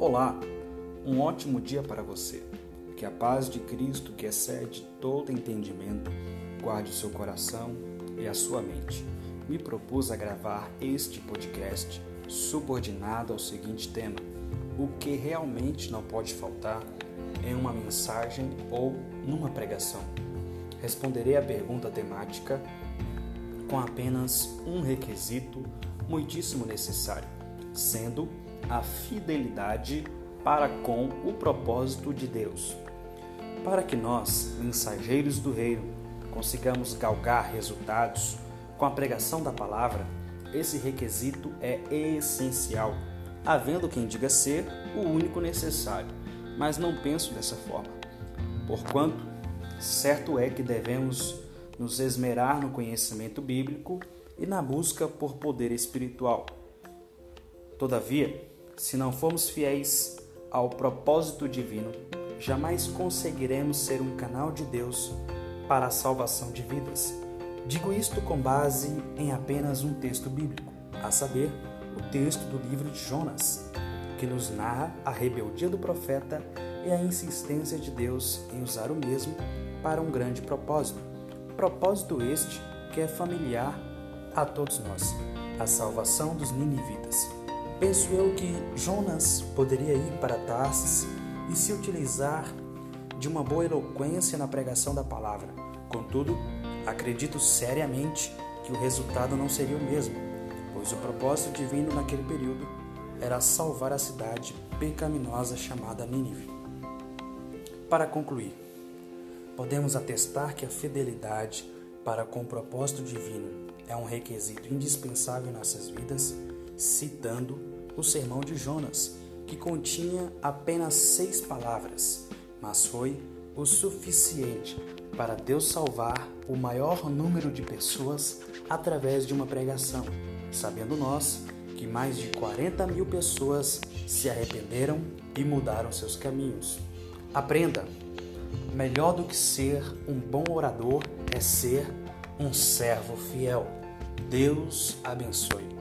Olá, um ótimo dia para você. Que a paz de Cristo, que excede todo entendimento, guarde o seu coração e a sua mente. Me propus a gravar este podcast subordinado ao seguinte tema: o que realmente não pode faltar em uma mensagem ou numa pregação. Responderei a pergunta temática com apenas um requisito muitíssimo necessário, sendo a fidelidade para com o propósito de Deus. Para que nós, mensageiros do Reino, consigamos galgar resultados com a pregação da palavra, esse requisito é essencial, havendo quem diga ser o único necessário, mas não penso dessa forma. Porquanto, certo é que devemos nos esmerar no conhecimento bíblico e na busca por poder espiritual. Todavia, se não formos fiéis ao propósito divino, jamais conseguiremos ser um canal de Deus para a salvação de vidas. Digo isto com base em apenas um texto bíblico, a saber, o texto do livro de Jonas, que nos narra a rebeldia do profeta e a insistência de Deus em usar o mesmo para um grande propósito. Propósito este que é familiar a todos nós, a salvação dos ninivitas. Penso eu que Jonas poderia ir para Tarsis e se utilizar de uma boa eloquência na pregação da palavra. Contudo, acredito seriamente que o resultado não seria o mesmo, pois o propósito divino naquele período era salvar a cidade pecaminosa chamada Nínive. Para concluir, podemos atestar que a fidelidade para com o propósito divino é um requisito indispensável em nossas vidas citando o sermão de Jonas, que continha apenas seis palavras, mas foi o suficiente para Deus salvar o maior número de pessoas através de uma pregação, sabendo nós que mais de 40 mil pessoas se arrependeram e mudaram seus caminhos. Aprenda: melhor do que ser um bom orador é ser um servo fiel. Deus abençoe.